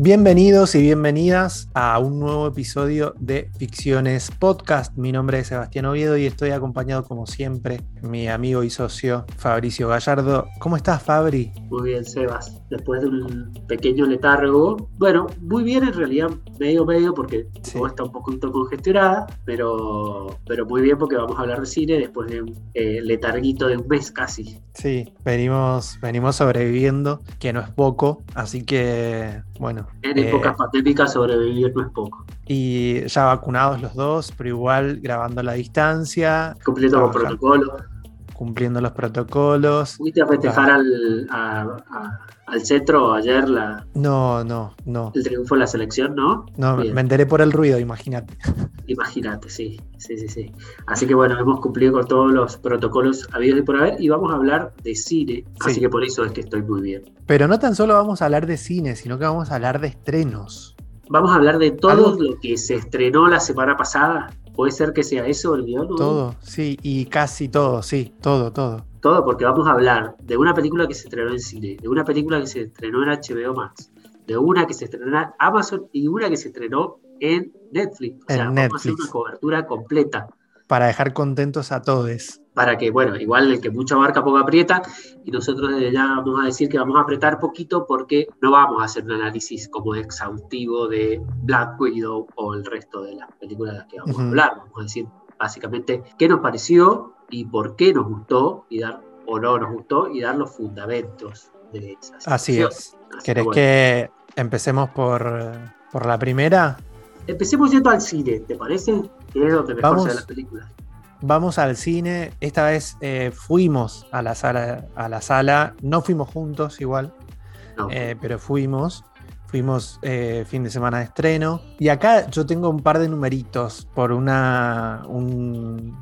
Bienvenidos y bienvenidas a un nuevo episodio de Ficciones Podcast. Mi nombre es Sebastián Oviedo y estoy acompañado como siempre mi amigo y socio Fabricio Gallardo. ¿Cómo estás Fabri? Muy bien Sebas, después de un pequeño letargo. Bueno, muy bien en realidad, medio medio porque está un poquito congestionada, pero, pero muy bien porque vamos a hablar de cine después de un eh, letarguito de un mes casi. Sí, venimos, venimos sobreviviendo, que no es poco, así que bueno, en épocas eh, pandémicas sobrevivir no es poco. Y ya vacunados los dos, pero igual grabando a la distancia. Cumpliendo los protocolos. Cumpliendo los protocolos. ¿Fuiste a festejar al, al centro ayer la, no, no, no. el triunfo de la selección, no? No, me enteré por el ruido, imagínate. Imagínate, sí, sí, sí, sí. Así que bueno, hemos cumplido con todos los protocolos habidos y por haber y vamos a hablar de cine, así que por eso es que estoy muy bien. Pero no tan solo vamos a hablar de cine, sino que vamos a hablar de estrenos. Vamos a hablar de todo lo que se estrenó la semana pasada. ¿Puede ser que sea eso el guion? Todo, sí, y casi todo, sí, todo, todo. Todo, porque vamos a hablar de una película que se estrenó en cine, de una película que se estrenó en HBO Max, de una que se estrenó en Amazon y una que se estrenó en Netflix. O sea, vamos a hacer una cobertura completa. Para dejar contentos a todos. Para que, bueno, igual el que mucha barca poco aprieta, y nosotros desde ya vamos a decir que vamos a apretar poquito porque no vamos a hacer un análisis como exhaustivo de Black Widow o el resto de las películas de las que vamos a hablar. Vamos a decir básicamente qué nos pareció y por qué nos gustó y dar o no nos gustó y dar los fundamentos de esas. Así es. ¿Querés que empecemos por, por la primera? Empecemos yendo al cine, ¿te parece? Que es donde mejor vamos, las películas. Vamos al cine. Esta vez eh, fuimos a la sala, a la sala. No fuimos juntos igual, eh, pero fuimos. Fuimos eh, fin de semana de estreno. Y acá yo tengo un par de numeritos por una, un,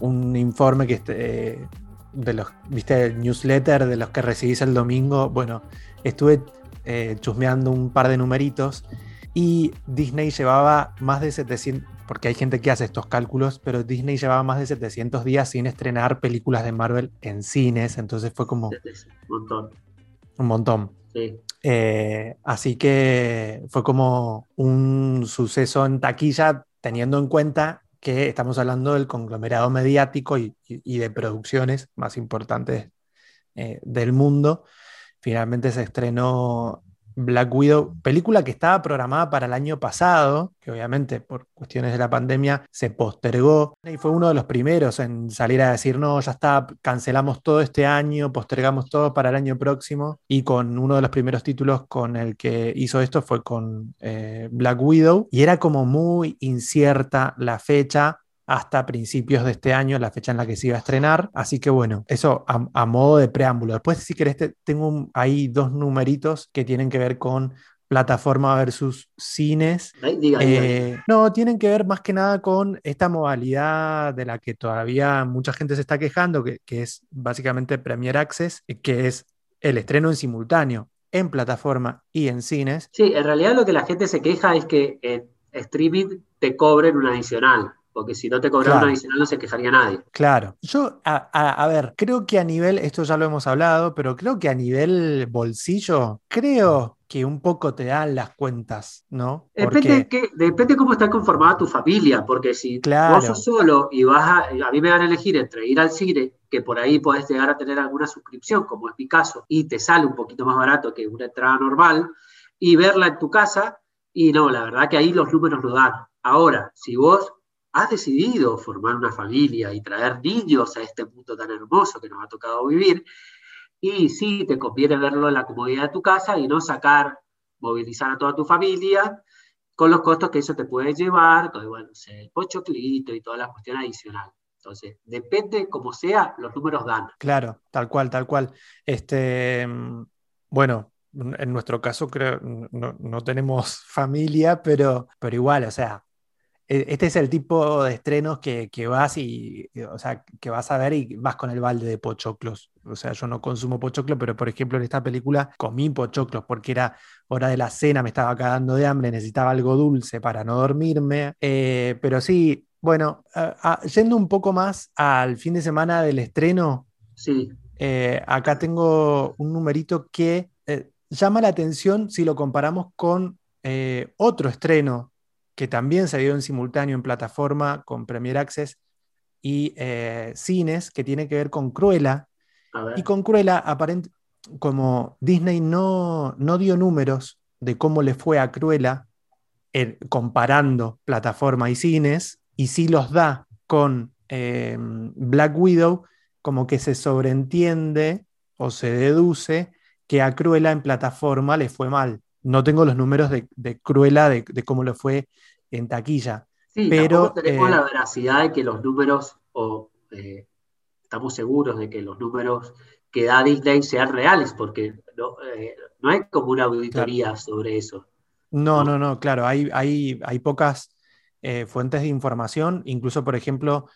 un informe que este, de los, viste, el newsletter de los que recibís el domingo. Bueno, estuve chusmeando un par de numeritos y Disney llevaba más de 700, porque hay gente que hace estos cálculos, pero Disney llevaba más de 700 días sin estrenar películas de Marvel en cines, entonces fue como... Un montón. Un montón. Sí. Eh, así que fue como un suceso en taquilla, teniendo en cuenta que estamos hablando del conglomerado mediático y, de producciones más importantes eh, del mundo. Finalmente se estrenó Black Widow, película que estaba programada para el año pasado, que obviamente por cuestiones de la pandemia se postergó y fue uno de los primeros en salir a decir, no, ya está, cancelamos todo este año, postergamos todo para el año próximo y con uno de los primeros títulos con el que hizo esto fue con eh, Black Widow y era como muy incierta la fecha hasta principios de este año, la fecha en la que se iba a estrenar. Así que bueno, eso a, modo de preámbulo. Después, si querés, tengo ahí dos numeritos que tienen que ver con plataforma versus cines. Eh, no, tienen que ver más que nada con esta modalidad de la que todavía mucha gente se está quejando, que, es básicamente Premier Access, que es el estreno en simultáneo en plataforma y en cines. Sí, en realidad lo que la gente se queja es que en streaming te cobren un adicional porque si no te cobraban adicional no se quejaría nadie. Claro. Yo, a, ver, creo que a nivel, esto ya lo hemos hablado, pero creo que a nivel bolsillo, creo que un poco te dan las cuentas, ¿no? Depende, que, depende cómo está conformada tu familia, porque si claro. vos sos solo y vas a, a mí me van a elegir entre ir al cine, que por ahí podés llegar a tener alguna suscripción, como es mi caso, y te sale un poquito más barato que una entrada normal, y verla en tu casa, y no, la verdad que ahí los números lo dan. Ahora, si vos has decidido formar una familia y traer niños a este mundo tan hermoso que nos ha tocado vivir, y sí, te conviene verlo en la comodidad de tu casa y no sacar, movilizar a toda tu familia con los costos que eso te puede llevar, todo, bueno, el pochoclito y toda la cuestión adicional. Entonces, depende como sea, los números dan. Claro, tal cual, tal cual. Este, bueno, en nuestro caso creo no, no tenemos familia, pero, pero igual, o sea, este es el tipo de estrenos que, vas y, o sea, que vas a ver y vas con el balde de pochoclos. O sea, yo no consumo pochoclos, pero por ejemplo en esta película comí pochoclos porque era hora de la cena, me estaba cagando de hambre, necesitaba algo dulce para no dormirme. Eh, pero sí, bueno, yendo un poco más al fin de semana del estreno, sí. Eh, acá tengo un numerito que eh, llama la atención si lo comparamos con eh, otro estreno que también se dio en simultáneo en plataforma con Premier Access y eh, cines, que tiene que ver con Cruella. Y con Cruella, aparente, como Disney no, no dio números de cómo le fue a Cruella comparando plataforma y cines, y sí los da con eh, Black Widow, como que se sobreentiende o se deduce que a Cruella en plataforma le fue mal. No tengo los números de, Cruella de, cómo le fue en taquilla. Sí, pero tenemos la eh, veracidad de que los números, o eh, estamos seguros de que los números que da Disney sean reales, porque no, no hay como una auditoría sobre eso. No, no, no, claro, hay, hay, hay pocas eh, fuentes de información, incluso, por ejemplo,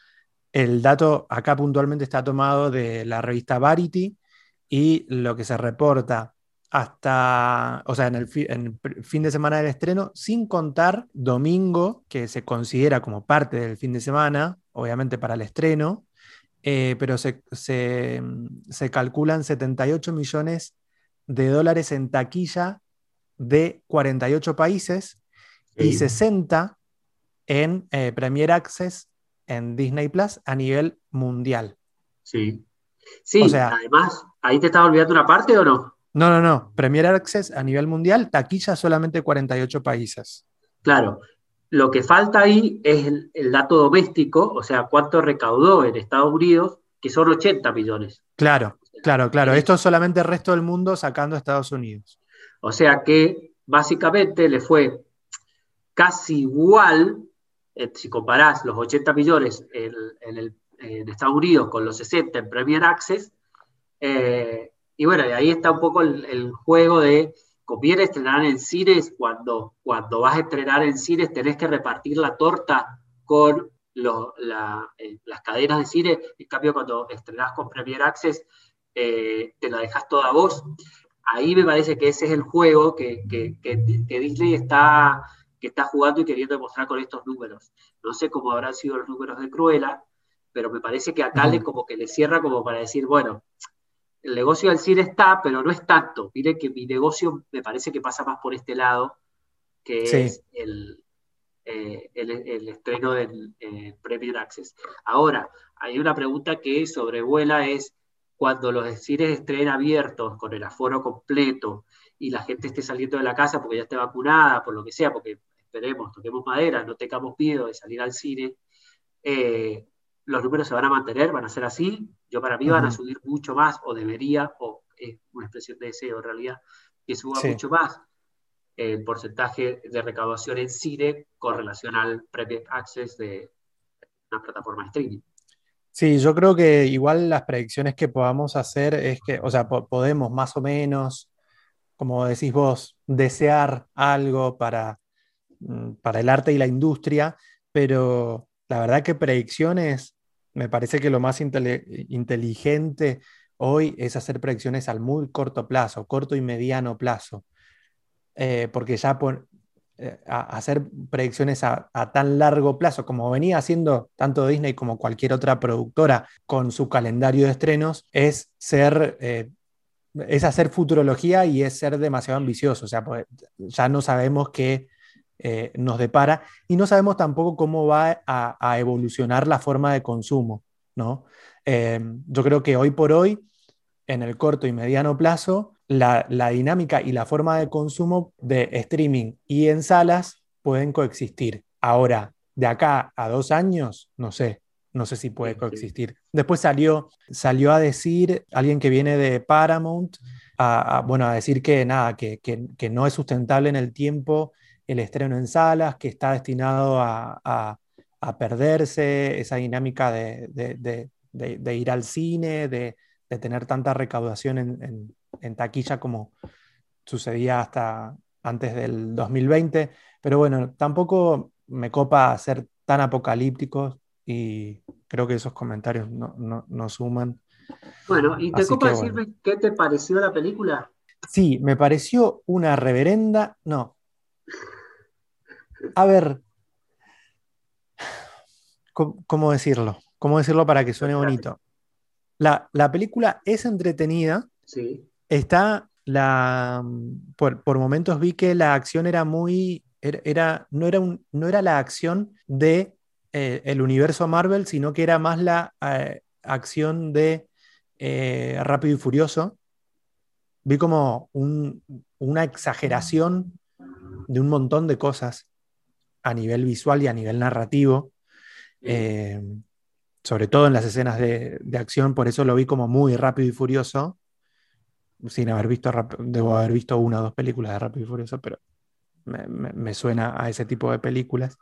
el dato acá puntualmente está tomado de la revista Variety y lo que se reporta hasta, o sea, en el, fin de semana del estreno, sin contar domingo, que se considera como parte del fin de semana, obviamente para el estreno, eh, pero se, se, se calculan 78 millones de dólares en taquilla de 48 países y 60 en eh, Premier Access en Disney Plus a nivel mundial. Sí. Sí, o sea, además, ¿ahí te estaba olvidando una parte o no? No, no, no. Premier Access a nivel mundial, taquilla solamente 48 países. Claro. Lo que falta ahí es el, el dato doméstico, o sea, cuánto recaudó en Estados Unidos, que son 80 millones. Claro, claro, claro. Esto es solamente el resto del mundo sacando a Estados Unidos. O sea que básicamente le fue casi igual, eh, si comparás los 80 millones en, Estados Unidos con los 60 en Premier Access, eh, y bueno, ahí está un poco el, juego de conviene estrenar en cines. Cuando, cuando vas a estrenar en cines tenés que repartir la torta con eh, las cadenas de cine, en cambio cuando estrenás con Premier Access te la dejas toda vos. Ahí me parece que ese es el juego que, Disney está, que está jugando y queriendo demostrar con estos números. No sé cómo habrán sido los números de Cruella, pero me parece que acá le como que le cierra como para decir, bueno, el negocio del cine está, pero no es tanto. Mire que mi negocio me parece que pasa más por este lado, que es el, eh, el, estreno del eh, Premier Access. Ahora, hay una pregunta que sobrevuela es, cuando los cines estén abiertos con el aforo completo y la gente esté saliendo de la casa porque ya esté vacunada, por lo que sea, porque esperemos, toquemos madera, no tengamos miedo de salir al cine, eh, los números se van a mantener, van a ser así. Yo para mí van a subir mucho más, o debería, o es una expresión de deseo en realidad, que suba mucho más el porcentaje de recaudación en cine con relación al Premier Access de una plataforma de streaming. Sí, yo creo que igual las predicciones que podamos hacer es que, o sea, podemos más o menos, como decís vos, desear algo para, mm, para el arte y la industria, pero la verdad que predicciones, me parece que lo más inteligente hoy es hacer predicciones al muy corto plazo, corto y mediano plazo, eh, porque ya eh, hacer predicciones a, tan largo plazo, como venía haciendo tanto Disney como cualquier otra productora con su calendario de estrenos, es ser... Eh, es hacer futurología y es ser demasiado ambicioso, o sea, pues, ya no sabemos qué eh, nos depara y no sabemos tampoco cómo va a, evolucionar la forma de consumo, ¿no? yo creo que hoy por hoy, en el corto y mediano plazo, la, dinámica y la forma de consumo de streaming y en salas pueden coexistir. Ahora, de acá a dos años, no sé, no sé si puede coexistir. Después salió, salió a decir alguien que viene de Paramount, a, bueno, a decir que nada, que, no es sustentable en el tiempo el estreno en salas, que está destinado a, perderse esa dinámica de, ir al cine, de, tener tanta recaudación en, en taquilla como sucedía hasta antes del 2020. Pero bueno, tampoco me copa ser tan apocalípticos y creo que esos comentarios no, suman. Bueno, ¿y te copa decirme qué te pareció la película? Sí, me pareció una reverenda. No. A ver. ¿Cómo, decirlo? ¿Cómo decirlo para que suene bonito? La, la película es entretenida. Sí está la, por, momentos vi que la acción era muy, era, no, era un, no era la acción de eh, el universo Marvel, sino que era más la eh, acción de eh, Rápido y Furioso. Vi como una exageración de un montón de cosas a nivel visual y a nivel narrativo, sobre todo en las escenas de, de acción, por eso lo vi como muy rápido y furioso sin haber visto, debo haber visto una o dos películas de Rápido y Furioso, pero me, suena a ese tipo de películas.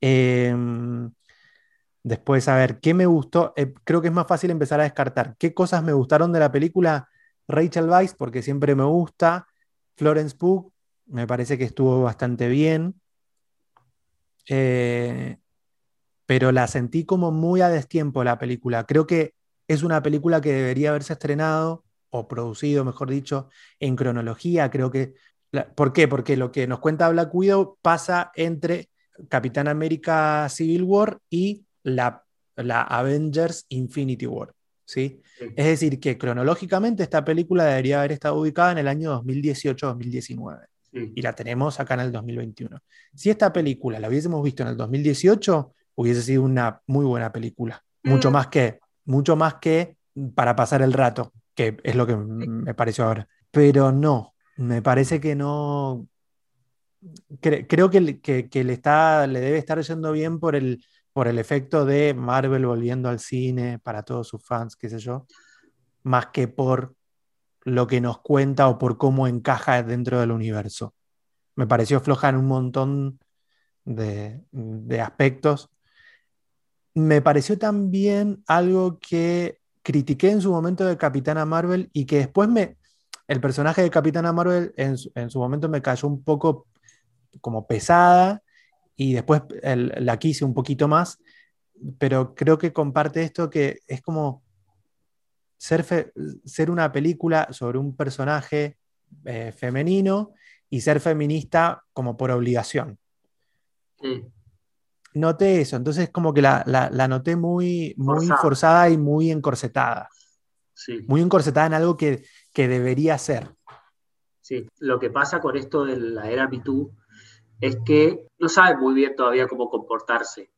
Em, después, a ver, ¿qué me gustó? Eh, creo que es más fácil empezar a descartar. ¿Qué cosas me gustaron de la película? Rachel Weisz, porque siempre me gusta. Florence Pugh, me parece que estuvo bastante bien. Eh, pero la sentí como muy a destiempo la película. Creo que es una película que debería haberse estrenado o producido, mejor dicho, en cronología. Creo que. ¿Por qué? Porque lo que nos cuenta Black Widow pasa entre Capitán América Civil War y la, la Avengers Infinity War. ¿sí? Es decir, que cronológicamente esta película debería haber estado ubicada en el año 2018-2019. Y la tenemos acá en el 2021. Si esta película la hubiésemos visto en el 2018, hubiese sido una muy buena película. Mucho mm. más que, mucho más que para pasar el rato que es lo que me pareció ahora. Pero no, me parece que no. creo que, que, le, está, le debe estar yendo bien por el, por el efecto de Marvel volviendo al cine para todos sus fans, qué sé yo, más que por lo que nos cuenta o por cómo encaja dentro del universo. Me pareció floja en un montón de, aspectos. Me pareció también algo que critiqué en su momento de Capitana Marvel y que después me, el personaje de Capitana Marvel en, su momento me cayó un poco como pesada y después la quise un poquito más, pero creo que comparte esto que es como ser, ser una película sobre un personaje eh, femenino y ser feminista como por obligación. Sí noté eso, entonces como que la, la, noté muy, muy forzada. y muy encorsetada. Sí. Muy encorsetada en algo que, que, debería ser. Sí, lo que pasa con esto de la era MeToo es que no sabe muy bien todavía cómo comportarse.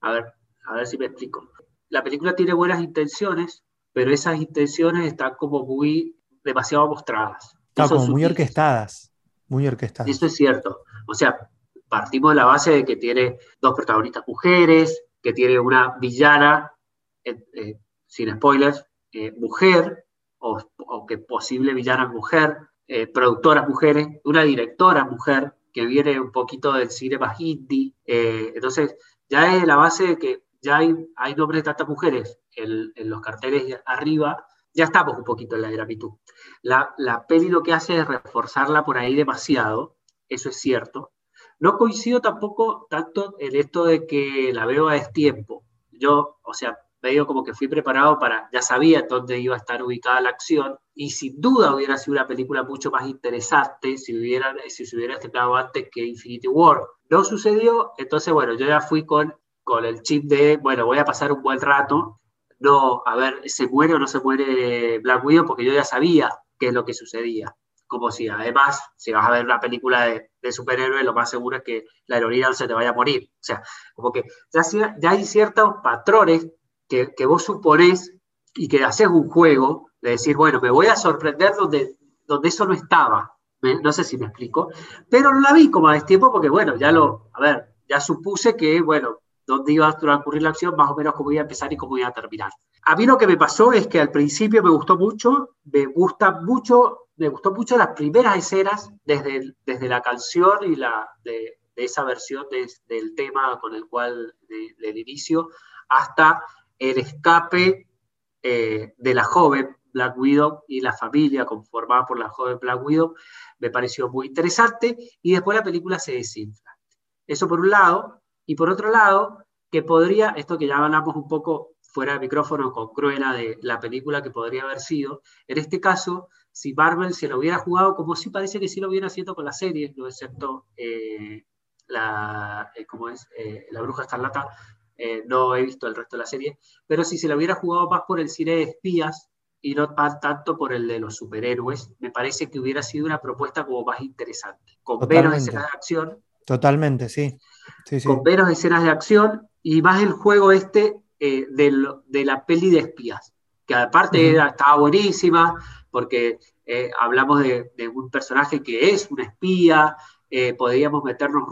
A ver, a ver si me explico. La película tiene buenas intenciones, pero esas intenciones están como muy demasiado mostradas. Están como muy orquestadas, muy orquestadas. Eso es cierto. O sea, partimos de la base de que tiene dos protagonistas mujeres, que tiene una villana, eh, eh, sin spoilers, eh, mujer, o, que posible villana mujer, productoras mujeres, una directora mujer, que viene un poquito del cine más indie. entonces, ya es la base de que ya hay, hay nombres de tantas mujeres en, los carteles arriba, ya estamos un poquito en la MeToo. La, la peli lo que hace es reforzarla por ahí demasiado, eso es cierto, no coincido tampoco tanto en esto de que la veo a destiempo. Yo, o sea, medio como que fui preparado para, ya sabía dónde iba a estar ubicada la acción y sin duda hubiera sido una película mucho más interesante si, hubiera, si se hubiera estrenado antes que Infinity War. No sucedió, entonces bueno, yo ya fui con, con el chip de, bueno, voy a pasar un buen rato, no, a ver, se muere o no se muere Black Widow porque yo ya sabía qué es lo que sucedía como si además, si vas a ver una película de, de superhéroes, lo más seguro es que la heroína se te vaya a morir. O sea, como que ya, hay ciertos patrones que, que, vos suponés y que haces un juego de decir, bueno, me voy a sorprender donde, donde eso no estaba. No sé si me explico, pero no la vi como a destiempo porque, bueno, ya lo, a ver, ya supuse que, bueno, dónde iba a transcurrir la acción, más o menos cómo iba a empezar y cómo iba a terminar. A mí lo que me pasó es que al principio me gustó mucho, me gusta mucho me gustó mucho las primeras escenas, desde, desde la canción y la, de, esa versión del tema con el cual, del inicio, hasta el escape eh, de la joven Black Widow y la familia conformada por la joven Black Widow, me pareció muy interesante y después la película se desinfla. Eso por un lado, y por otro lado, que podría, esto que ya hablamos un poco fuera de micrófono con Cruella de la película que podría haber sido, en este caso si Marvel se lo hubiera jugado como sí parece que sí lo viene haciendo con la serie, no excepto eh, la, eh, es? Eh, la Bruja Escarlata, no he visto el resto de la serie, pero si se lo hubiera jugado más por el cine de espías, y no tanto por el de los superhéroes. Me parece que hubiera sido una propuesta como más interesante, con menos escenas de acción. Totalmente, sí. Con menos escenas de acción y más el juego este eh, de la peli de espías, que aparte estaba buenísima, porque eh, hablamos de, un personaje que es un espía, eh, podríamos meternos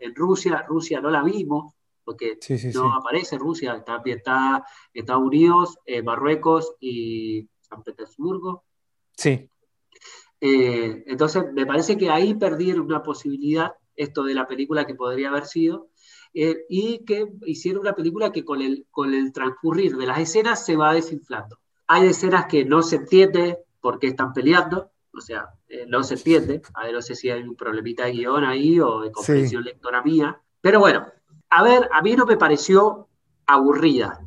en Rusia, Rusia no la vimos, porque no aparece Rusia, está ambientada Estados Unidos, eh, Marruecos y San Petersburgo. Sí. Eh, entonces, me parece que ahí perdieron una posibilidad, esto de la película que podría haber sido, eh, y que hicieron una película que con el, con el transcurrir de las escenas se va desinflando. Hay escenas que no se entiende por qué están peleando, o sea, no se entiende, a ver, no sé si hay un problemita de guion ahí o de comprensión lectora mía, pero bueno, a ver, a mí no me pareció aburrida.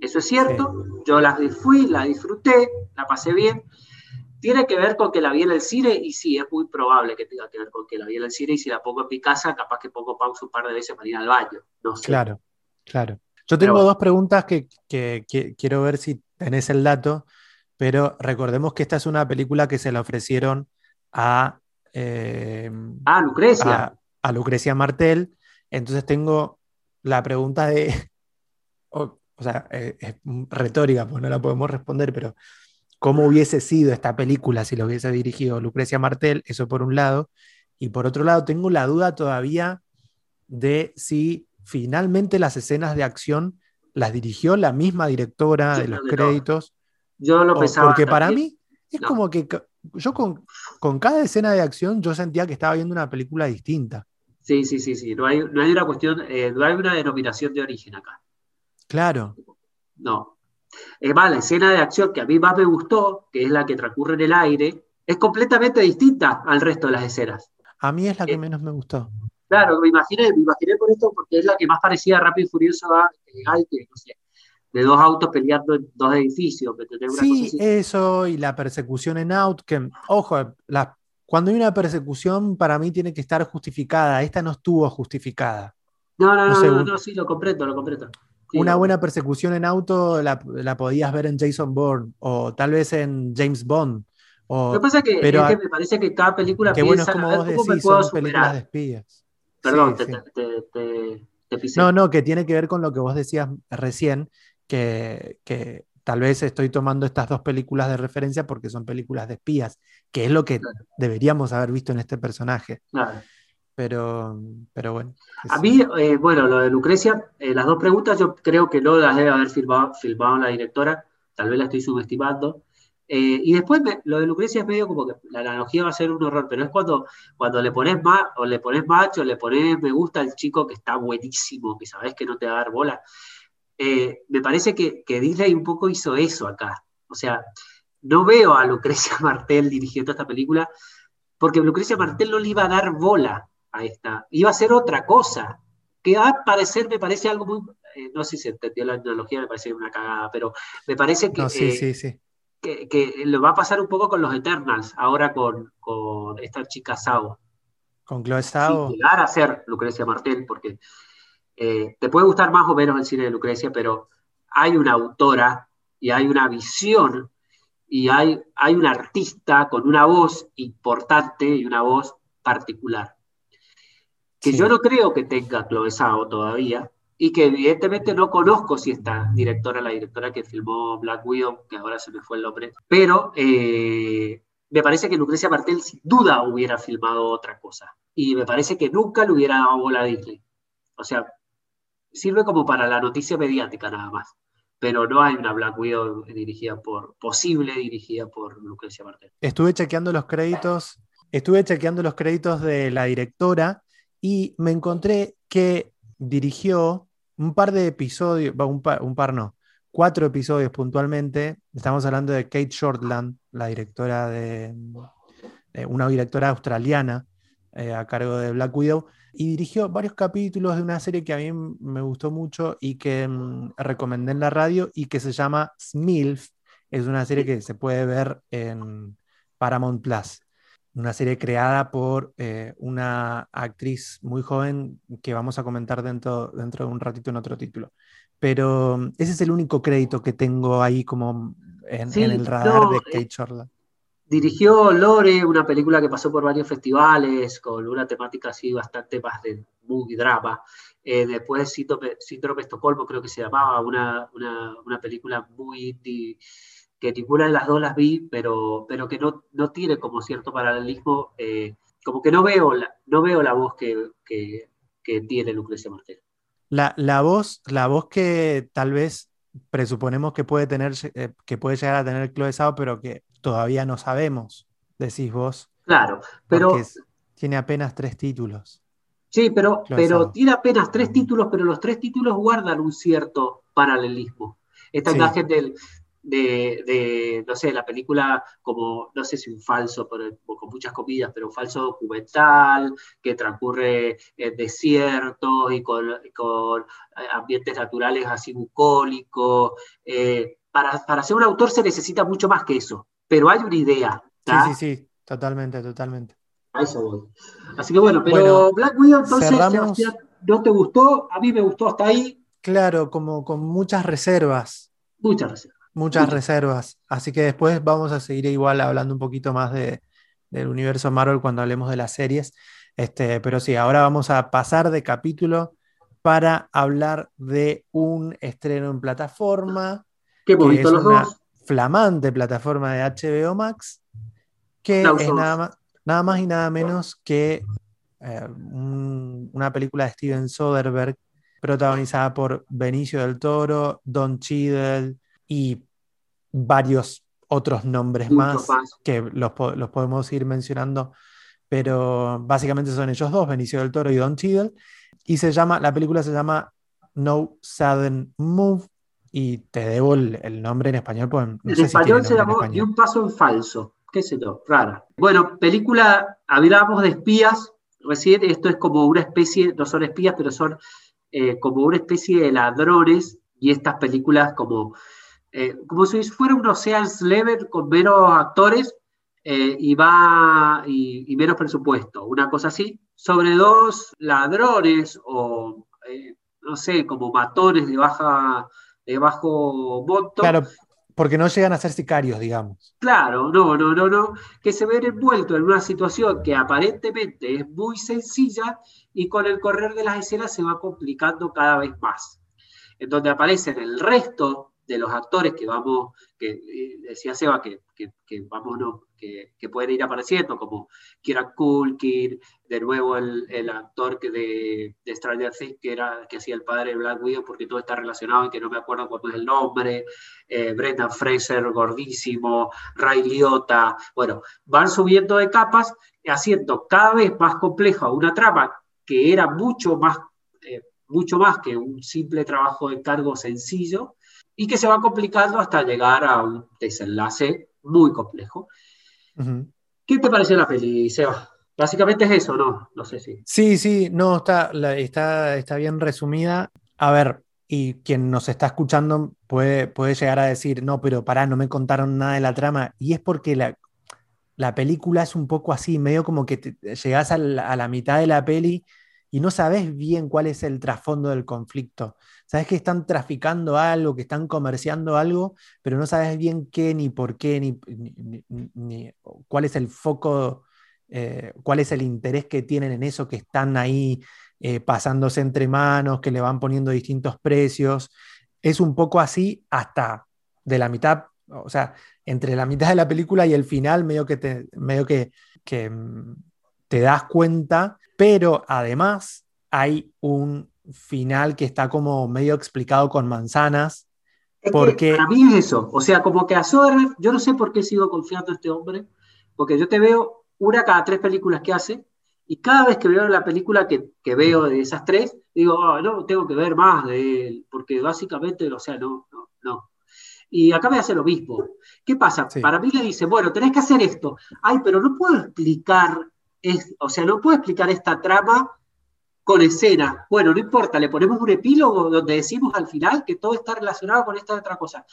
Eso es cierto, yo la fui, la disfruté, la pasé bien. Tiene que ver con que la vi en el cine y sí, es muy probable que tenga que ver con que la vi en el cine y si la pongo en mi casa, capaz que pongo pausa un par de veces para ir al baño. No sé. Claro, claro. Yo tengo dos preguntas que, quiero ver si tenés el dato, pero recordemos que esta es una película que se la ofrecieron a... Eh, ah, Lucrecia. a Lucrecia Martel entonces tengo la pregunta de, o, sea, eh, es retórica, pues no la podemos responder, pero ¿cómo hubiese sido esta película si lo hubiese dirigido Lucrecia Martel? Eso por un lado. Y por otro lado, tengo la duda todavía de si finalmente las escenas de acción las dirigió la misma directora de los créditos. Yo lo pensaba. Porque para mí es como que yo con, con, cada escena de acción yo sentía que estaba viendo una película distinta. Sí, sí, sí, sí. No hay, no hay una cuestión, eh, no hay una denominación de origen acá. Claro. No. Es más, la escena de acción que a mí más me gustó, que es la que transcurre en el aire, es completamente distinta al resto de las escenas. A mí es la que eh, menos me gustó. Claro, me imaginé, me imaginé por esto porque es la que más parecía Rápido y Furioso a, que, no sé, de dos autos peleando en dos edificios. sí, eso y la persecución en Out, que, ojo, la, cuando hay una persecución, para mí tiene que estar justificada. Esta no estuvo justificada. No, no, no, no, sí, lo comprendo, lo comprendo. Una buena persecución en auto la, podías ver en Jason Bourne o tal vez en James Bond. lo que pasa es que, es que me parece que cada película que piensa, bueno, como vos decís, son películas de espías. Perdón, te, te, te, pisé. No, no, que tiene que ver con lo que vos decías recién, que, que tal vez estoy tomando estas dos películas de referencia porque son películas de espías, que es lo que deberíamos haber visto en este personaje. Pero, pero bueno. A mí, eh, bueno, lo de Lucrecia, eh, las dos preguntas yo creo que no las debe haber filmado, filmado la directora, tal vez la estoy subestimando. Eh, y después lo de Lucrecia es medio como que la analogía va a ser un horror, pero es cuando, cuando le pones más, o le pones macho, le pones me gusta al chico que está buenísimo, que sabes que no te va a dar bola. Eh, me parece que, Disney un poco hizo eso acá. O sea, no veo a Lucrecia Martel dirigiendo esta película porque Lucrecia Martel no le iba a dar bola a esta, iba a hacer otra cosa, que va a parecer, me parece algo muy, eh, no sé si se entendió la analogía, me parece una cagada, pero me parece que, eh, Que, lo va a pasar un poco con los Eternals, ahora con, esta chica Sao. Con Chloe Sao. llegar a ser Lucrecia Martel, porque eh, te puede gustar más o menos el cine de Lucrecia, pero hay una autora y hay una visión y hay, hay un artista con una voz importante y una voz particular. Que yo no creo que tenga Chloe todavía y que evidentemente no conozco si esta directora, la directora que filmó Black Widow, que ahora se me fue el nombre, pero eh, me parece que Lucrecia Martel sin duda hubiera filmado otra cosa. Y me parece que nunca le hubiera dado bola a Disney. O sea, sirve como para la noticia mediática nada más. Pero no hay una Black Widow dirigida por, posible dirigida por Lucrecia Martel. Estuve chequeando los créditos, estuve chequeando los créditos de la directora y me encontré que dirigió un par de episodios, un par, un par no, cuatro episodios puntualmente. Estamos hablando de Kate Shortland, la directora de, una directora australiana eh, a cargo de Black Widow y dirigió varios capítulos de una serie que a mí me gustó mucho y que mm, recomendé en la radio y que se llama Smilf. Es una serie que se puede ver en Paramount Plus. Una serie creada por eh, una actriz muy joven que vamos a comentar dentro, dentro de un ratito en otro título. pero ese es el único crédito que tengo ahí como en, el radar de Kate Shortland. Dirigió Lore, una película que pasó por varios festivales, con una temática así bastante más de movie drama. Eh, después Síndrome, de Estocolmo, creo que se llamaba, una, una, película muy que ninguna de las dos las vi, pero, pero que no, no tiene como cierto paralelismo, eh, como que no veo la, no veo la voz que, que, que tiene Lucrecia Martel. La, la, voz, la voz que tal vez presuponemos que puede tener, eh, que puede llegar a tener Chloe Sao, pero que todavía no sabemos, decís vos. Claro, pero. tiene apenas tres títulos. Sí, pero, pero tiene apenas tres títulos, pero los tres títulos guardan un cierto paralelismo. Esta imagen del, de, no sé, la película como, no sé si un falso, con muchas comidas, pero un falso documental que transcurre en desiertos y con, con ambientes naturales así bucólicos. Eh, para, para ser un autor se necesita mucho más que eso pero hay una idea. Sí, sí, sí, totalmente, totalmente. A eso voy. Así que bueno, pero Black Widow entonces, ¿no te gustó? A mí me gustó hasta ahí. Claro, como con muchas reservas. Muchas reservas. Muchas, reservas. Así que después vamos a seguir igual hablando un poquito más de, del universo Marvel cuando hablemos de las series. Este, pero sí, ahora vamos a pasar de capítulo para hablar de un estreno en plataforma. Qué bonito los dos flamante plataforma de HBO Max, que es nada más, y nada menos que eh, una película de Steven Soderbergh protagonizada por Benicio del Toro, Don Cheadle y varios otros nombres más, que los, podemos ir mencionando, pero básicamente son ellos dos, Benicio del Toro y Don Cheadle, y se llama, la película se llama No Sudden Move, y te debo el, nombre en español. Pues, en español se llamó Y un paso en falso, qué sé yo, rara. Bueno, película, hablábamos de espías, recién esto es como una especie, no son espías, pero son eh, como una especie de ladrones y estas películas como, eh, como si fuera un Ocean's Eleven con menos actores eh, y, va, y, y, menos presupuesto, una cosa así, sobre dos ladrones o, no sé, como matones de baja de bajo voto. Claro, porque no llegan a ser sicarios, digamos. Claro, no, no, no, no, que se ven envueltos en una situación que aparentemente es muy sencilla y con el correr de las escenas se va complicando cada vez más. En donde aparecen el resto de los actores que vamos, que eh, decía Seba que, que, vamos, no, que, que, pueden ir apareciendo, como Kieran Culkin, de nuevo el, el actor que de, de, Stranger Things, que, era, que hacía el padre de Black Widow, porque todo está relacionado y que no me acuerdo cuál es el nombre, eh, Brendan Fraser, gordísimo, Ray Liotta, bueno, van subiendo de capas, haciendo cada vez más compleja una trama que era mucho más, eh, mucho más que un simple trabajo de cargo sencillo, y que se va complicando hasta llegar a un desenlace muy complejo. ¿Qué te pareció la peli, Seba? Básicamente es eso, ¿no? No sé si. Sí, sí, no, está, está, está bien resumida. A ver, y quien nos está escuchando puede, puede llegar a decir, no, pero pará, no me contaron nada de la trama. Y es porque la, la película es un poco así, medio como que te, llegás a la, mitad de la peli y no sabes bien cuál es el trasfondo del conflicto. Sabes que están traficando algo, que están comerciando algo, pero no sabes bien qué, ni por qué, ni, cuál es el foco, eh, cuál es el interés que tienen en eso, que están ahí eh, pasándose entre manos, que le van poniendo distintos precios. Es un poco así hasta de la mitad, o sea, entre la mitad de la película y el final, medio que medio que mm, te das cuenta, pero además hay un final que está como medio explicado con manzanas. porque... para mí es eso. O sea, como que a Soderbergh, yo no sé por qué sigo confiando en este hombre, porque yo te veo una cada tres películas que hace, y cada vez que veo la película que, que veo de esas tres, digo, oh, no, tengo que ver más de él, porque básicamente, o sea, no, no, no. Y acá me hace lo mismo. ¿Qué pasa? Para mí le dice, bueno, tenés que hacer esto. Ay, pero no puedo explicar, es, o sea, no puedo explicar esta trama con escena. Bueno, no importa, le ponemos un epílogo donde decimos al final que todo está relacionado con esta otra cosa.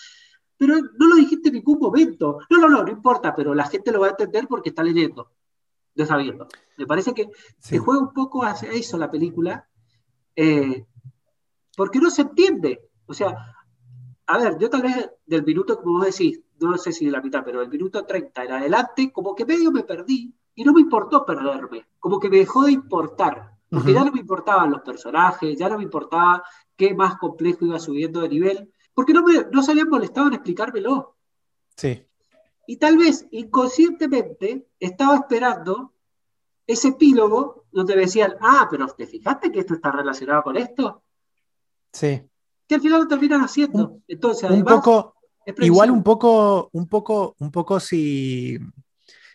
Pero no lo dijiste en ningún momento. No, no, no, no importa, pero la gente lo va a entender porque está leyendo, no sabiendo. Me parece que se juega un poco hacia eso la película, eh, porque no se entiende. O sea, a ver, yo tal vez del minuto, como vos decís, no sé si de la mitad, pero del minuto 30 en adelante, como que medio me perdí y no me importó perderme, como que me dejó de importar, porque ya no me importaban los personajes, ya no me importaba qué más complejo iba subiendo de nivel, porque no, me, no se habían molestado en explicármelo. Sí. Y tal vez inconscientemente estaba esperando ese epílogo donde decían, ah, pero ¿te fijaste que esto está relacionado con esto? Sí. Que al final lo terminan haciendo. Entonces, un poco, igual un poco, un poco, un poco si,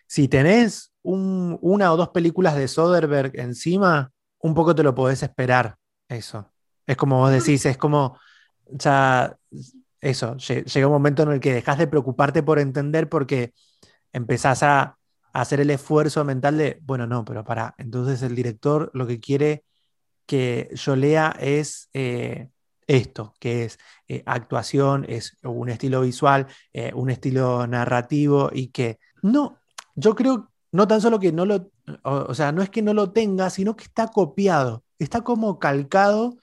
si tenés una o dos películas de Soderbergh encima, un poco te lo podés esperar, eso. Es como vos decís, es como, ya, eso, llega un momento en el que dejas de preocuparte por entender porque empezás a, hacer el esfuerzo mental de, bueno, no, pero para, entonces el director lo que quiere que yo lea es eh, esto, que es eh, actuación, es un estilo visual, eh, un estilo narrativo y que no, yo creo no tan solo que no lo, o, sea, no es que no lo tenga, sino que está copiado, está como calcado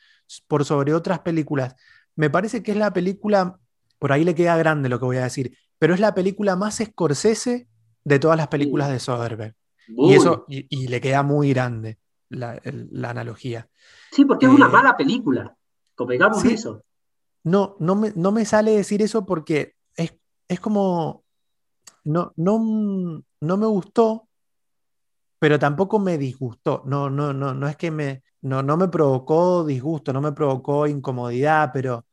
por sobre otras películas. Me parece que es la película, por ahí le queda grande lo que voy a decir, pero es la película más Scorsese de todas las películas de Soderbergh. Y eso, y, le queda muy grande la, analogía. Sí, porque es una eh, mala película. Convengamos eso. No, no me, no me sale decir eso porque es, es como. No, no, no me gustó, pero tampoco me disgustó. No, no, no, no es que me, no, no me provocó disgusto, no me provocó incomodidad, pero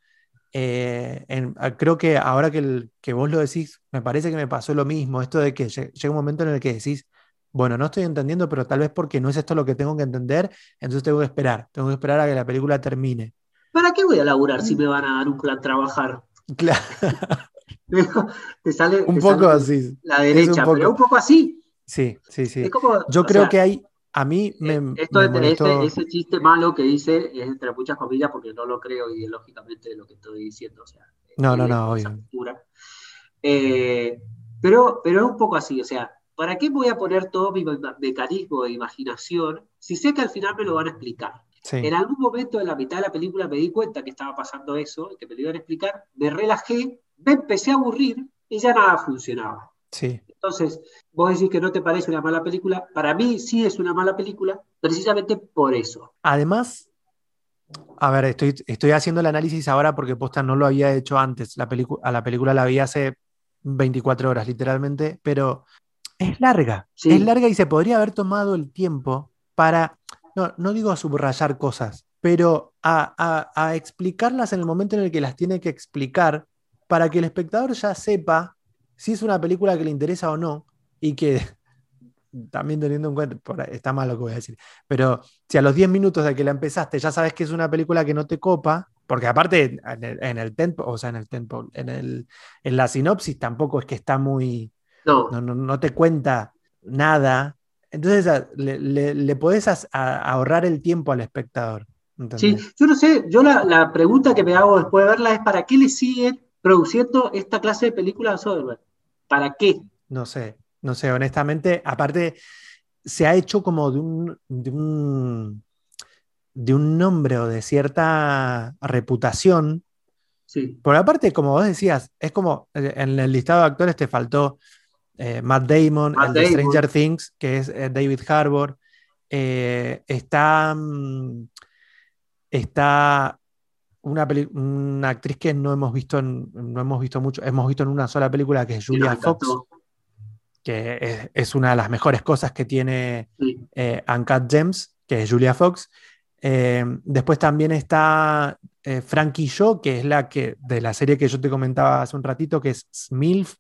eh, ah, creo que ahora que, que vos lo decís, me parece que me pasó lo mismo, esto de que llega un momento en el que decís, bueno, no estoy entendiendo, pero tal vez porque no es esto lo que tengo que entender, entonces tengo que esperar, tengo que esperar a que la película termine. ¿Para qué voy a laburar si mm. me van a dar un plan trabajar? Claro. te sale, un poco así. La derecha, un pero un poco así. Sí, sí, sí. Yo creo que hay, a mí me. Eh, esto ese, chiste malo que dice es entre muchas comillas porque no lo creo ideológicamente de lo que estoy diciendo. O sea, no, no, no, obvio. Eh, pero, pero es un poco así, o sea, ¿para qué voy a poner todo mi mecanismo de imaginación si sé que al final me lo van a explicar? En algún momento de la mitad de la película me di cuenta que estaba pasando eso, que me lo iban a explicar, me relajé, me empecé a aburrir y ya nada funcionaba. Sí. Entonces, vos decís que no te parece una mala película. Para mí sí es una mala película, precisamente por eso. Además, a ver, estoy, estoy haciendo el análisis ahora porque posta no lo había hecho antes. La a la película la vi hace 24 horas, literalmente, pero es larga. Es larga y se podría haber tomado el tiempo para, no, no digo subrayar cosas, pero a, a explicarlas en el momento en el que las tiene que explicar para que el espectador ya sepa si es una película que le interesa o no, y que también teniendo en cuenta, está mal lo que voy a decir, pero si a los 10 minutos de que la empezaste ya sabes que es una película que no te copa, porque aparte en el, tempo, o sea, en el tempo, en, el, en la sinopsis tampoco es que está muy, no, no, te cuenta nada, entonces le, le, podés ahorrar el tiempo al espectador. Sí, yo no sé, yo la, la, pregunta que me hago después de verla es ¿para qué le siguen produciendo esta clase de películas a Soderbergh? ¿Para qué? No sé, no sé, honestamente, aparte se ha hecho como de un, de un, de un nombre o de cierta reputación. Sí. Por aparte, como vos decías, es como eh, en el listado de actores te faltó eh, Matt Damon, el de Stranger Things, que es eh, David Harbour. está, mm, está una, una, actriz que no hemos visto no hemos visto mucho, hemos visto en una sola película que es Julia Fox, que es, una de las mejores cosas que tiene eh, Uncut Gems, que es Julia Fox. Eh, después también está eh, Frankie Shaw, que es la que de la serie que yo te comentaba hace un ratito, que es Smilf,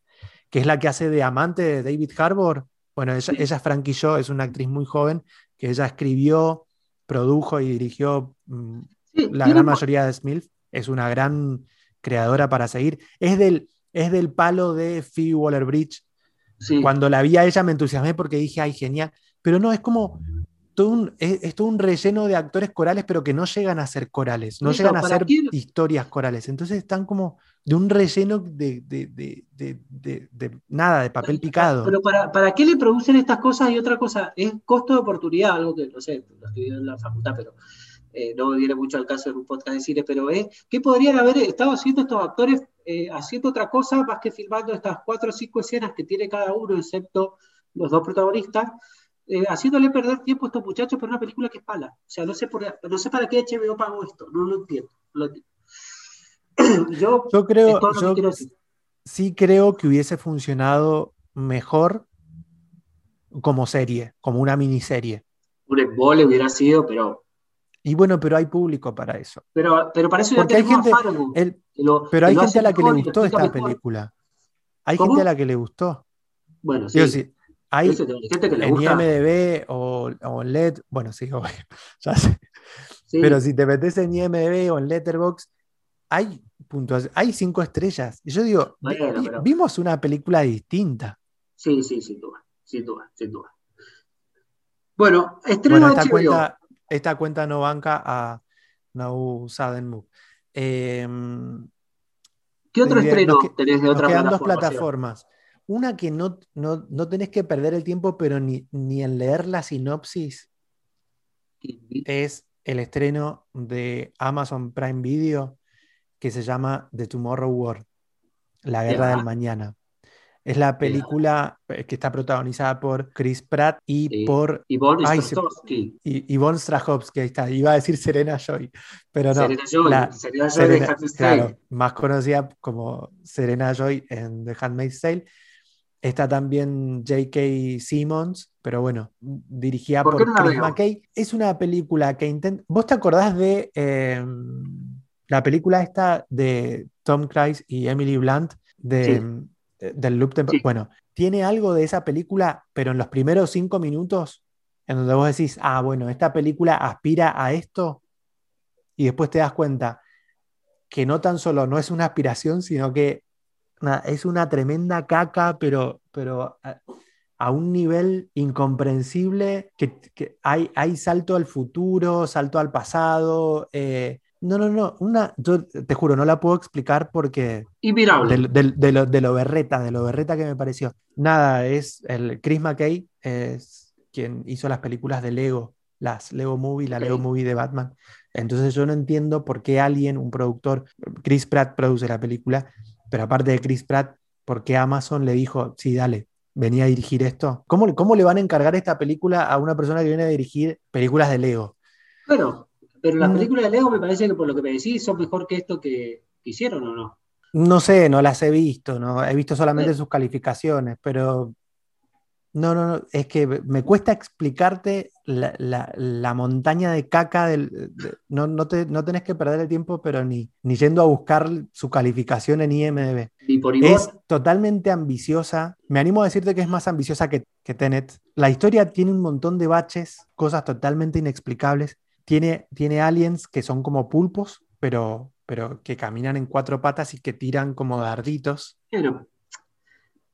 que es la que hace de amante de David Harbour. Bueno, ella, ella es Frankie Shaw, es una actriz muy joven que ella escribió, produjo y dirigió la gran mayoría de Smith es una gran creadora para seguir. Es del, es del palo de Phoebe Waller Bridge. Cuando la vi a ella me entusiasmé porque dije, ay, genial. Pero no, es como todo un, es, todo un relleno de actores corales, pero que no llegan a ser corales, no llegan a ser historias corales. Entonces están como de un relleno de, nada, de papel picado. Pero para, para, qué le producen estas cosas y otra cosa, es costo de oportunidad, algo que no sé, lo estudié en la facultad, pero eh, no viene mucho al caso en un podcast de cine, pero es que podrían haber estado haciendo estos actores eh, haciendo otra cosa más que filmando estas cuatro o cinco escenas que tiene cada uno, excepto los dos protagonistas, eh, haciéndole perder tiempo a estos muchachos para una película que es pala. O sea, no sé, por, no sé para qué HBO pagó esto, no lo entiendo. Yo, creo, yo sí creo que hubiese funcionado mejor como serie, como una miniserie. Un embole hubiera sido, pero. Y bueno, pero hay público para eso. Pero, pero para eso Porque hay gente, pero hay gente a la que le gustó esta película. Hay gente a la que le gustó. Bueno, sí. hay en IMDB o, en LED, bueno, sí, ya sé. Pero si te metes en IMDB o en Letterboxd, hay puntos, hay cinco estrellas. Y yo digo, vimos una película distinta. Sí, sí, sin duda, sin duda, sin duda. Bueno, estreno esta Cuenta, esta cuenta no banca a No Sudden Move. Em, ¿Qué otro estreno tenés de otra quedan dos plataformas. Una que no, no, no, tenés que perder el tiempo, pero ni, ni en leer la sinopsis, es el estreno de Amazon Prime Video que se llama The Tomorrow War, La Guerra del Mañana. Es la película eh, que está protagonizada por Chris Pratt y por Yvonne Strahovski. Yvonne Strahovski, ahí está. Iba a decir Serena Joy, pero no. Serena Joy, Serena Joy de claro, más conocida como Serena Joy en The Handmaid's Tale. Está también J.K. Simmons, pero bueno, dirigida por, Chris McKay. Es una película que intenta. ¿Vos te acordás de em, la película esta de Tom Cruise y Emily Blunt de, eh, del loop Bueno, tiene algo de esa película, pero en los primeros cinco minutos, en donde vos decís, ah, bueno, esta película aspira a esto, y después te das cuenta que no tan solo no es una aspiración, sino que es una tremenda caca, pero, pero a, un nivel incomprensible, que, hay, hay, salto al futuro, salto al pasado. Eh, no, no, no. Una, yo te juro, no la puedo explicar porque. Inmirable. De, de, lo, de lo berreta, de lo berreta que me pareció. Nada, es el Chris McKay, es quien hizo las películas de Lego, las Lego Movie, la Lego Movie de Batman. Entonces yo no entiendo por qué alguien, un productor, Chris Pratt produce la película, pero aparte de Chris Pratt, ¿por qué Amazon le dijo, sí, dale, venía a dirigir esto? ¿Cómo, ¿Cómo le van a encargar esta película a una persona que viene a dirigir películas de Lego? Bueno, pero las mm. películas de Lego me parece que por lo que me decís son mejor que esto que, hicieron o no. No sé, no las he visto, no he visto solamente sus calificaciones, pero no, no, no, es que me cuesta explicarte la, montaña de caca del. no, no, te, no tenés que perder el tiempo, pero ni, ni yendo a buscar su calificación en IMDb. es totalmente ambiciosa. Me animo a decirte que es más ambiciosa que, que Tenet. La historia tiene un montón de baches, cosas totalmente inexplicables tiene, tiene aliens que son como pulpos, pero, pero que caminan en cuatro patas y que tiran como darditos.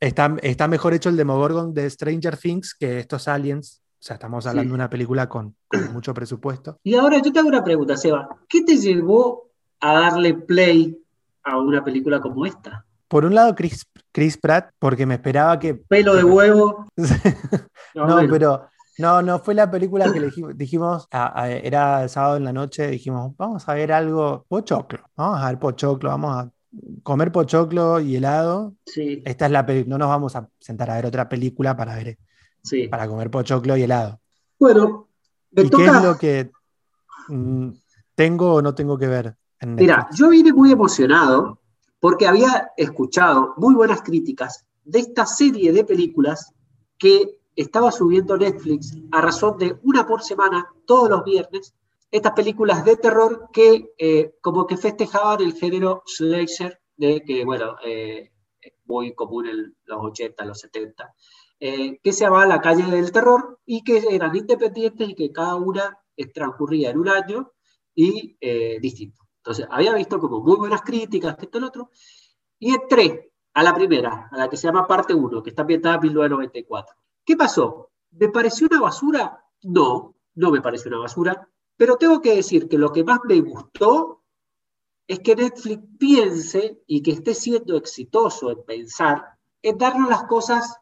Está, está mejor hecho el Demogorgon de Stranger Things que estos aliens. O sea, estamos hablando de una película con, mucho presupuesto. Y ahora yo te hago una pregunta, Seba. ¿Qué te llevó a darle play a una película como esta? Por un lado, Chris, Chris Pratt, porque me esperaba que. Pelo de huevo. no, pero no, no, fue la película que dijimos, era el sábado en la noche, dijimos, vamos a ver algo, pochoclo, vamos a ver pochoclo, vamos a comer pochoclo y helado. Sí. Esta es la película, no nos vamos a sentar a ver otra película para ver, sí. para comer pochoclo y helado. Bueno, ¿y qué es lo que mm, tengo o no tengo que ver? Mira, yo vine muy emocionado porque había escuchado muy buenas críticas de esta serie de películas que estaba subiendo Netflix a razón de una por semana, todos los viernes, estas películas de terror que eh, como que festejaban el género slasher, de que, bueno, eh, es muy común en los 80, los 70, eh, que se llamaba La calle del terror y que eran independientes y que cada una transcurría en un año y distinto. Entonces, había visto como muy buenas críticas, esto y otro, y entré a la primera, a la que se llama Parte 1, que está ambientada en 1994. ¿Qué pasó? ¿Me pareció una basura? No, no me pareció una basura, pero tengo que decir que lo que más me gustó es que Netflix piense y que esté siendo exitoso en pensar en darnos las cosas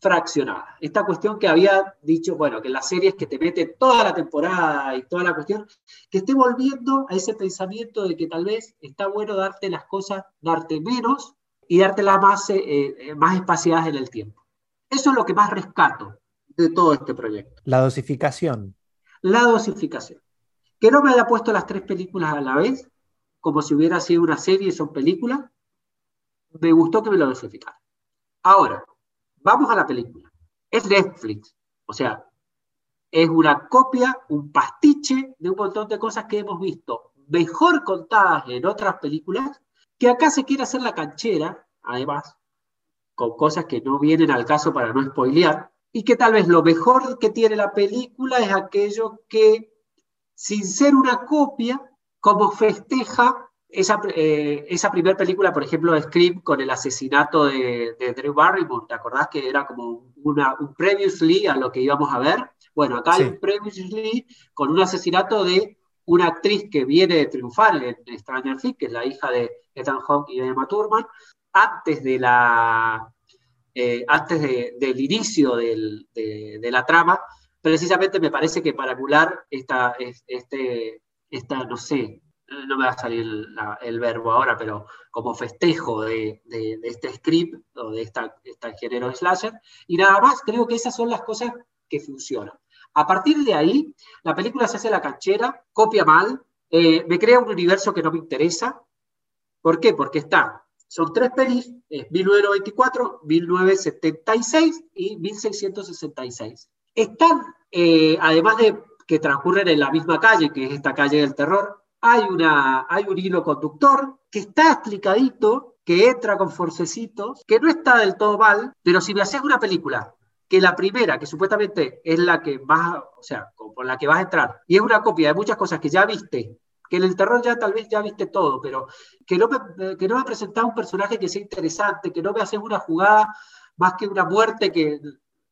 fraccionada. Esta cuestión que había dicho, bueno, que las series que te meten toda la temporada y toda la cuestión, que esté volviendo a ese pensamiento de que tal vez está bueno darte las cosas, darte menos y dártelas más, eh, eh, más espaciadas en el tiempo. Eso es lo que más rescato de todo este proyecto. La dosificación. La dosificación. Que no me haya puesto las tres películas a la vez, como si hubiera sido una serie y son películas, me gustó que me lo dosificara. Ahora, Vamos a la película. Es Netflix. O sea, es una copia, un pastiche de un montón de cosas que hemos visto mejor contadas en otras películas, que acá se quiere hacer la canchera, además, con cosas que no vienen al caso para no spoilear, y que tal vez lo mejor que tiene la película es aquello que, sin ser una copia, como festeja esa, eh, esa primera película, por ejemplo, de Scream, con el asesinato de, Drew Barrymore, ¿te acordás que era como una, un previously a lo que íbamos a ver? Bueno, acá hay un previously con un asesinato de una actriz que viene de triunfar en Stranger Things, que es la hija de Ethan Hawke y de Emma Thurman, antes de la eh, antes del inicio del, de, la trama, precisamente me parece que para emular esta, este, esta, no sé, no me va a salir el verbo ahora, pero como festejo de, este script o de esta, este género de slasher. Y nada más, creo que esas son las cosas que funcionan. A partir de ahí, la película se hace la canchera, copia mal, eh, me crea un universo que no me interesa. ¿Por qué? Porque está, son tres pelis, 1994, 1976 y 1666. Están, eh, además de que transcurren en la misma calle, que es esta calle del terror, hay, una, hay un hilo conductor que está explicadito, que entra con forcecitos, que no está del todo mal, pero si me haces una película que la primera, que supuestamente es la que más, o sea, por la que vas a entrar, y es una copia de muchas cosas que ya viste, que en el terror ya tal vez ya viste todo, pero que no me, que no me presentado un personaje que sea interesante, que no me haces una jugada más que una muerte que,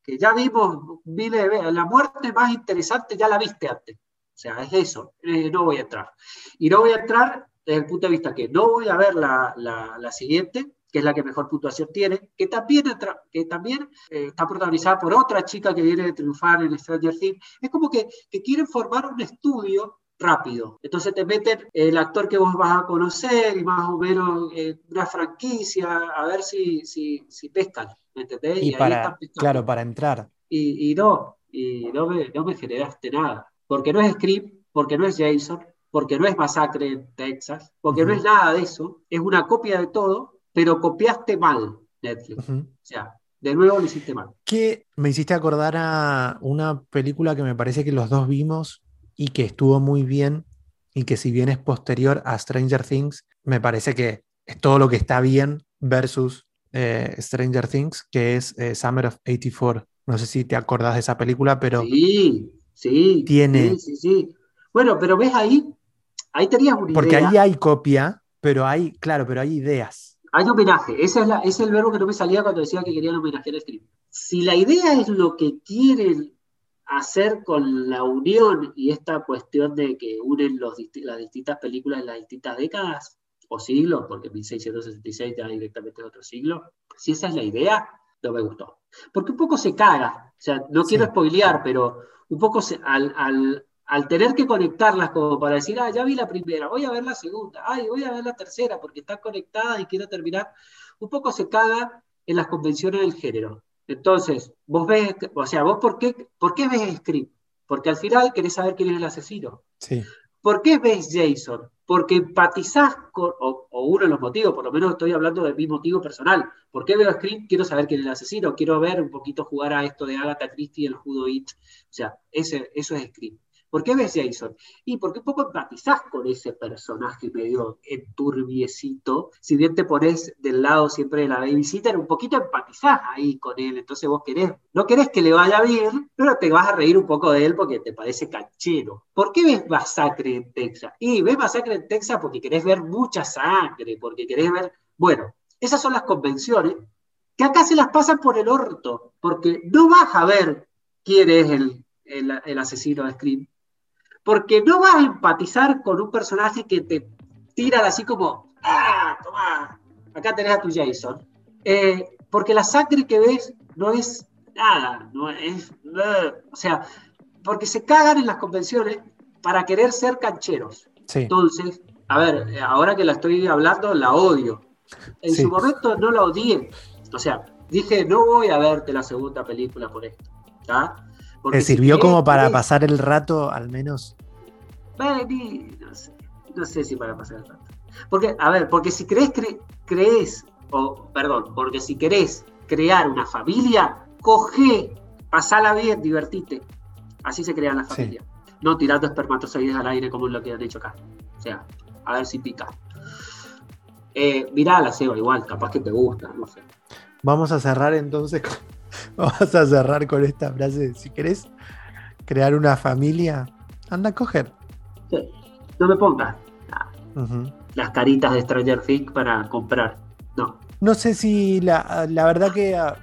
que ya vimos miles La muerte más interesante ya la viste antes. O sea, es eso, eh, no voy a entrar. Y no voy a entrar desde el punto de vista que no voy a ver la, la, siguiente, que es la que mejor puntuación tiene, que también, que también eh, está protagonizada por otra chica que viene de triunfar en Stranger Things. Es como que, que quieren formar un estudio rápido. Entonces te meten el actor que vos vas a conocer y más o menos eh, una franquicia, a ver si, si, si pescan, ¿me entendés? Y, para, claro, para entrar. Y, y no, y no me, no me generaste nada porque no es Script, porque no es Jason, porque no es Masacre en Texas, porque no es nada de eso, es una copia de todo, pero copiaste mal Netflix. O sea, de nuevo lo hiciste mal. Que me hiciste acordar a una película que me parece que los dos vimos y que estuvo muy bien y que si bien es posterior a Stranger Things, me parece que es todo lo que está bien versus eh, Stranger Things, que es eh, Summer of 84. No sé si te acordás de esa película, pero sí, Sí, tiene. Sí, sí, Bueno, pero ves ahí, ahí tenías una Porque ahí hay copia, pero hay, claro, pero hay ideas. Hay homenaje, ese es, ese es el verbo que no me salía cuando decía que querían homenajear a script. Si la idea es lo que quieren hacer con la unión y esta cuestión de que unen los, las distintas películas en las distintas décadas o siglos, porque 1666 ya directamente es otro siglo, si esa es la idea, no me gustó. Porque un poco se caga, o sea, no quiero spoilear, pero un poco al, tener que conectarlas como para decir, ah, ya vi la primera, voy a ver la segunda, ay, voy a ver la tercera porque están conectadas y quiero terminar, un poco se caga en las convenciones del género. Entonces, vos ves, o sea, vos por qué, por qué ves Script? Porque al final querés saber quién es el asesino. Sí. ¿Por qué ves Jason? Porque empatizás con, o, uno de los motivos, por lo menos estoy hablando de mi motivo personal. ¿Por qué veo Scream? Quiero saber quién es el asesino, quiero ver un poquito jugar a esto de Agatha Christie y el Judo It. O sea, ese, eso es Scream. ¿Por qué ves Jason? Y porque un poco empatizás con ese personaje medio enturbiecito. Si bien te pones del lado siempre de la babysitter, un poquito empatizás ahí con él. Entonces vos querés, no querés que le vaya bien, pero te vas a reír un poco de él porque te parece canchero. ¿Por qué ves Masacre en Texas? Y ves Masacre en Texas porque querés ver mucha sangre, porque querés ver. Bueno, esas son las convenciones que acá se las pasan por el orto, porque no vas a ver quién es el, el, asesino de Scream, porque no vas a empatizar con un personaje que te tira así como, ah, toma, acá tenés a tu Jason. Eh, porque la sangre que ves no es nada, no es, o sea, porque se cagan en las convenciones para querer ser cancheros. Entonces, a ver, ahora que la estoy hablando, la odio. En su momento no la odié. O sea, dije, no voy a verte la segunda película por esto. ¿Te sirvió como para pasar el rato, al menos? no sé, no sé si para pasar el rato. Porque, a ver, porque si crees, crees, o perdón, porque si querés crear una familia, coge, pasala bien, divertite. Así se crea la familia. No tirando espermatozoides al aire como es lo que han hecho acá. O sea, a ver si pica. Eh, mirá la Seba igual, capaz que te gusta, no sé. Vamos a cerrar entonces con, vamos a cerrar con esta frase. Si querés crear una familia, anda a coger. Sí. No me pongas las caritas de Stranger Things para comprar. No. No sé si la, verdad que ah,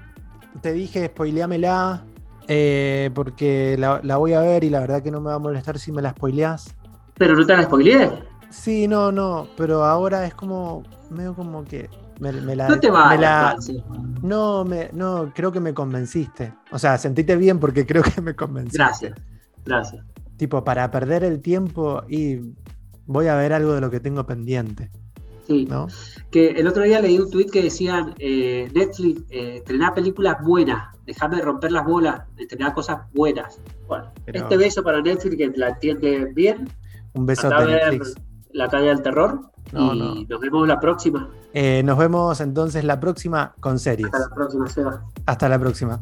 te dije, spoileámela, eh, porque la, voy a ver y la verdad que no me va a molestar si me la spoileás. ¿Pero no te la spoileé? Sí, no, no, pero ahora es como, medio como que me, la... No te va No, me, no, creo que me convenciste. O sea, sentite bien porque creo que me convenciste. Gracias, gracias. Tipo, para perder el tiempo y voy a ver algo de lo que tengo pendiente. Sí. ¿no? Que el otro día leí un tweet que decían eh, Netflix, eh, películas buenas, dejarme de romper las bolas, estrenar cosas buenas. Bueno, este beso para Netflix que la entiende bien. Un beso a Netflix. La calle del terror. Y nos vemos la próxima. Eh, nos vemos entonces la próxima con series. Hasta la próxima, Seba. Hasta la próxima.